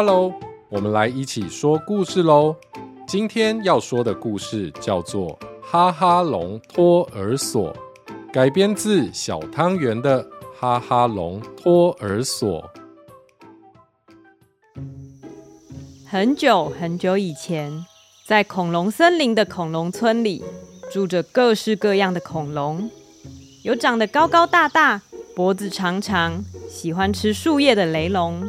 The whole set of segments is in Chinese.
Hello，我们来一起说故事喽。今天要说的故事叫做《哈哈龙托儿所》，改编自小汤圆的《哈哈龙托儿所》。很久很久以前，在恐龙森林的恐龙村里，住着各式各样的恐龙，有长得高高大大、脖子长长、喜欢吃树叶的雷龙，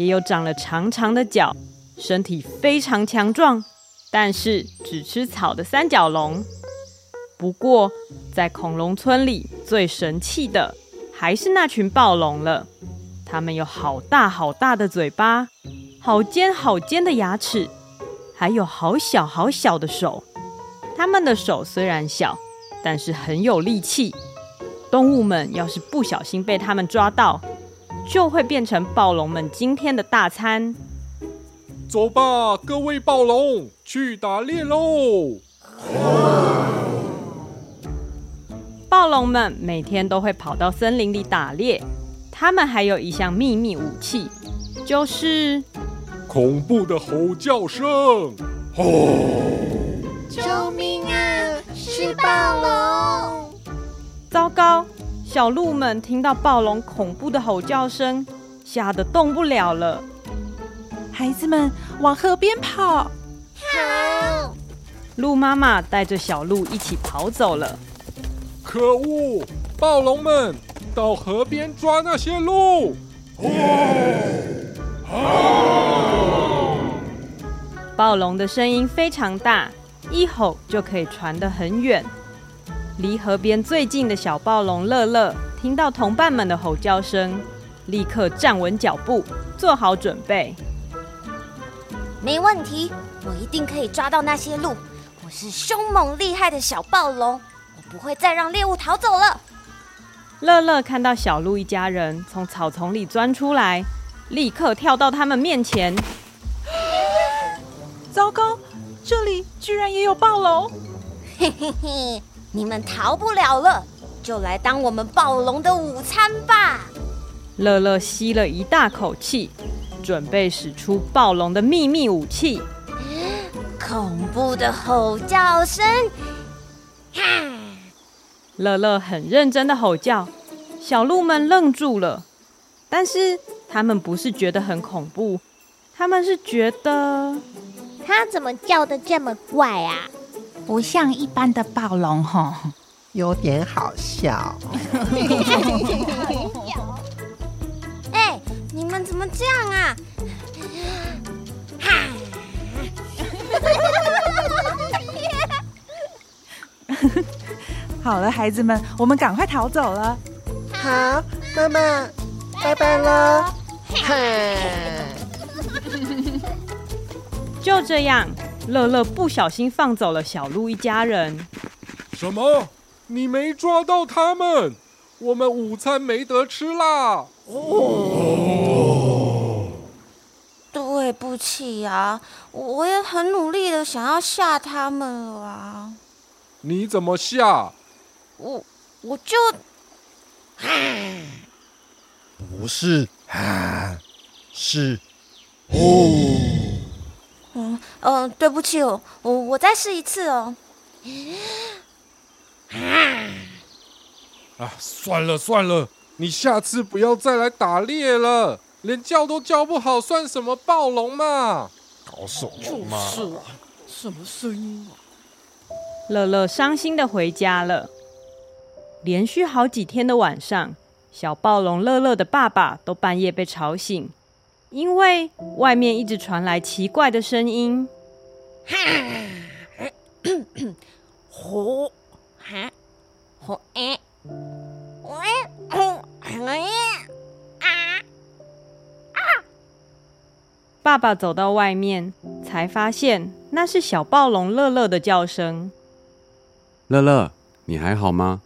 也有长了长长的脚、身体非常强壮，但是只吃草的三角龙。不过，在恐龙村里最神气的还是那群暴龙了，它们有好大好大的嘴巴。好尖好尖的牙齿，还有好小好小的手。它们的手虽然小，但是很有力气。动物们要是不小心被它们抓到，就会变成暴龙们今天的大餐。走吧，各位暴龙，去打猎喽！暴龙们每天都会跑到森林里打猎。他们还有一项秘密武器，就是。恐怖的吼叫声！吼！救命啊！是暴龙！糟糕！小鹿们听到暴龙恐怖的吼叫声，吓得动不了了。孩子们往河边跑！好！鹿妈妈带着小鹿一起跑走了。可恶！暴龙们到河边抓那些鹿！哦。哦暴龙的声音非常大，一吼就可以传得很远。离河边最近的小暴龙乐乐听到同伴们的吼叫声，立刻站稳脚步，做好准备。没问题，我一定可以抓到那些鹿。我是凶猛厉害的小暴龙，我不会再让猎物逃走了。乐乐看到小鹿一家人从草丛里钻出来。立刻跳到他们面前！糟糕，这里居然也有暴龙！嘿嘿嘿，你们逃不了了，就来当我们暴龙的午餐吧！乐乐吸了一大口气，准备使出暴龙的秘密武器——恐怖的吼叫声！哈！乐乐很认真的吼叫，小鹿们愣住了，但是。他们不是觉得很恐怖，他们是觉得他怎么叫的这么怪啊？不像一般的暴龙吼，有点好笑。哎，你们怎么这样啊？哈！好了，孩子们，我们赶快逃走了。好，妈妈，拜拜了。就这样，乐乐不小心放走了小鹿一家人。什么？你没抓到他们？我们午餐没得吃啦！哦，对不起啊，我也很努力的想要吓他们了啊。你怎么吓？我我就，不是。啊，是，哦，嗯嗯、呃，对不起哦，我我再试一次哦。啊，算了算了，你下次不要再来打猎了，连叫都叫不好，算什么暴龙嘛？搞什么嘛？是啊，什么声音啊？乐乐伤心的回家了，连续好几天的晚上。小暴龙乐乐的爸爸都半夜被吵醒，因为外面一直传来奇怪的声音。哈，吼，哈，吼，哎，喂，吼，哎，啊，啊！爸爸走到外面，才发现那是小暴龙乐乐的叫声。乐乐，你还好吗？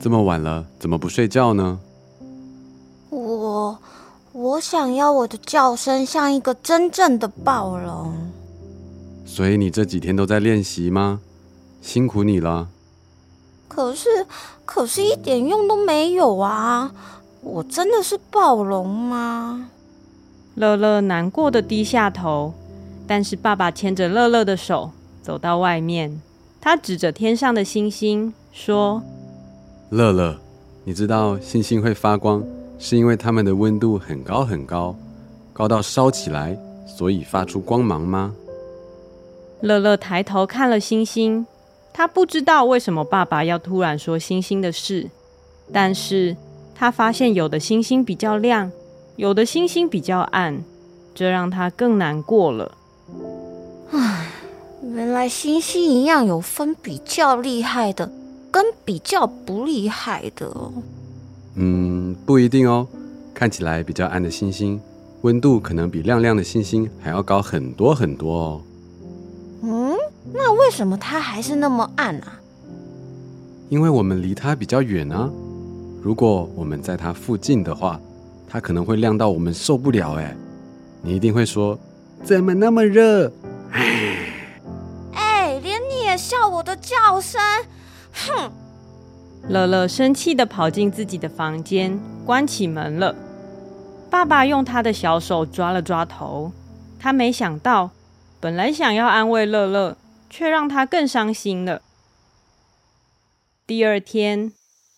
这么晚了，怎么不睡觉呢？我我想要我的叫声像一个真正的暴龙。所以你这几天都在练习吗？辛苦你了。可是，可是一点用都没有啊！我真的是暴龙吗？乐乐难过的低下头，但是爸爸牵着乐乐的手走到外面，他指着天上的星星说：“乐乐，你知道星星会发光，是因为它们的温度很高很高，高到烧起来，所以发出光芒吗？”乐乐抬头看了星星，他不知道为什么爸爸要突然说星星的事，但是他发现有的星星比较亮。有的星星比较暗，这让他更难过了。唉，原来星星一样有分比较厉害的跟比较不厉害的。嗯，不一定哦。看起来比较暗的星星，温度可能比亮亮的星星还要高很多很多哦。嗯，那为什么它还是那么暗啊？因为我们离它比较远啊。如果我们在它附近的话，它可能会亮到我们受不了哎！你一定会说，怎么那么热？哎，连你也笑我的叫声，哼！乐乐生气的跑进自己的房间，关起门了。爸爸用他的小手抓了抓头，他没想到，本来想要安慰乐乐，却让他更伤心了。第二天，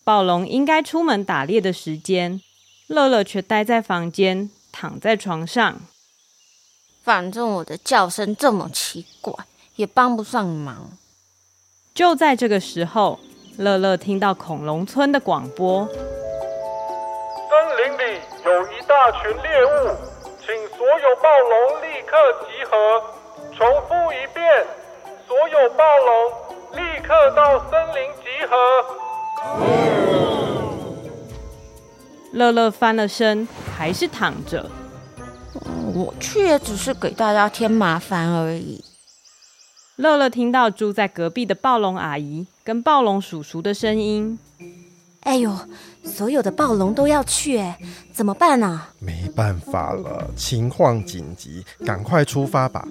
暴龙应该出门打猎的时间。乐乐却待在房间，躺在床上。反正我的叫声这么奇怪，也帮不上忙。就在这个时候，乐乐听到恐龙村的广播：森林里有一大群猎物，请所有暴龙立刻集合。重复一遍，所有暴龙立刻到森林集合。嗯乐乐翻了身，还是躺着。我去也只是给大家添麻烦而已。乐乐听到住在隔壁的暴龙阿姨跟暴龙叔叔的声音。哎呦，所有的暴龙都要去，哎，怎么办啊？没办法了，情况紧急，赶快出发吧！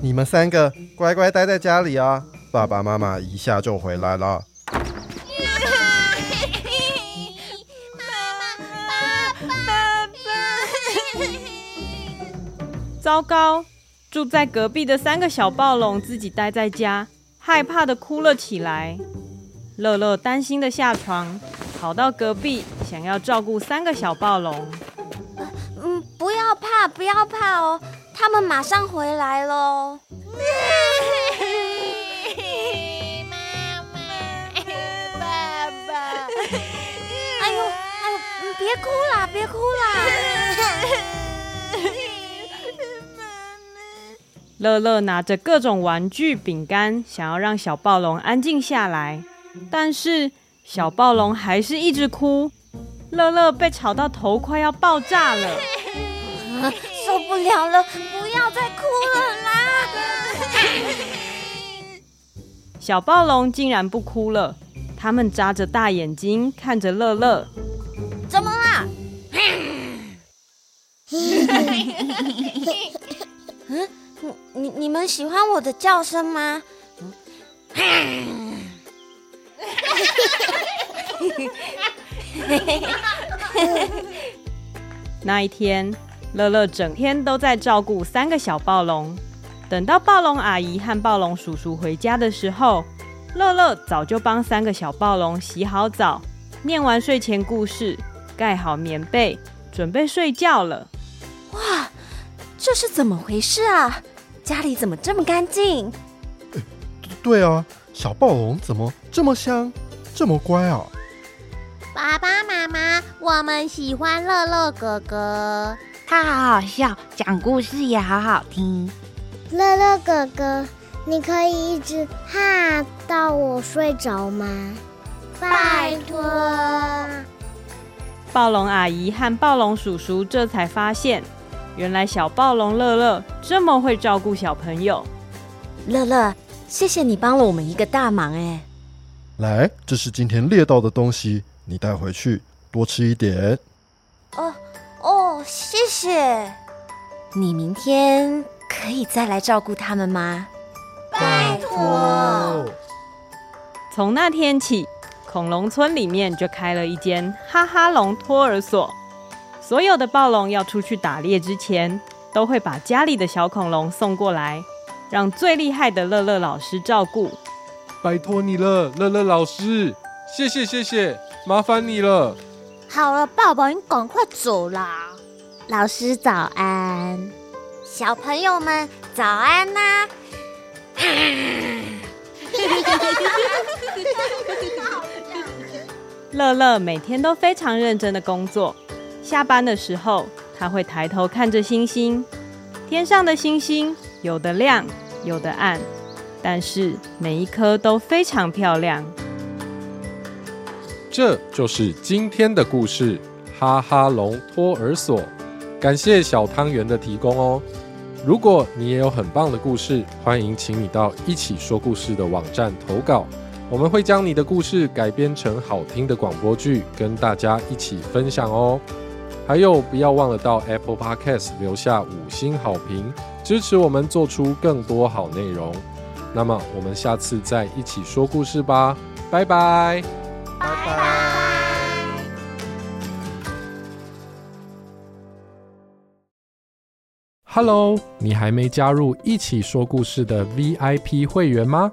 你们三个乖乖待在家里啊，爸爸妈妈一下就回来了。糟糕！住在隔壁的三个小暴龙自己待在家，害怕的哭了起来。乐乐担心的下床，跑到隔壁，想要照顾三个小暴龙。嗯，不要怕，不要怕哦，他们马上回来喽。妈妈，爸爸，哎呦，哎呦，别哭啦，别哭啦。乐乐拿着各种玩具、饼干，想要让小暴龙安静下来，但是小暴龙还是一直哭。乐乐被吵到头快要爆炸了，啊，受不了了，不要再哭了啦！小暴龙竟然不哭了，他们眨着大眼睛看着乐乐，怎么啦？你们喜欢我的叫声吗？那一天，乐乐整天都在照顾三个小暴龙。等到暴龙阿姨和暴龙叔叔回家的时候，乐乐早就帮三个小暴龙洗好澡，念完睡前故事，盖好棉被，准备睡觉了。哇！这是怎么回事啊？家里怎么这么干净？对啊，小暴龙怎么这么香，这么乖啊？爸爸妈妈，我们喜欢乐乐哥哥，他好好笑，讲故事也好好听。乐乐哥哥，你可以一直哈到我睡着吗？拜托。暴龙阿姨和暴龙叔叔这才发现。原来小暴龙乐乐这么会照顾小朋友，乐乐，谢谢你帮了我们一个大忙哎！来，这是今天猎到的东西，你带回去多吃一点。哦哦，谢谢。你明天可以再来照顾他们吗？拜托。从那天起，恐龙村里面就开了一间哈哈龙托儿所。所有的暴龙要出去打猎之前，都会把家里的小恐龙送过来，让最厉害的乐乐老师照顾。拜托你了，乐乐老师，谢谢谢谢，麻烦你了。好了，爸爸，你赶快走啦。老师早安，小朋友们早安呐、啊！乐乐每天都非常认真的工作，下班的时候他会抬头看着星星，天上的星星有的亮，有的暗，但是每一颗都非常漂亮。这就是今天的故事，哈哈龙托儿所。感谢小汤圆的提供哦。如果你也有很棒的故事，欢迎请你到一起说故事的网站投稿，我们会将你的故事改编成好听的广播剧，跟大家一起分享哦。还有，不要忘了到 Apple Podcast 留下五星好评，支持我们做出更多好内容。那么，我们下次再一起说故事吧，拜拜，拜拜。Hello，你还没加入一起说故事的 VIP 会员吗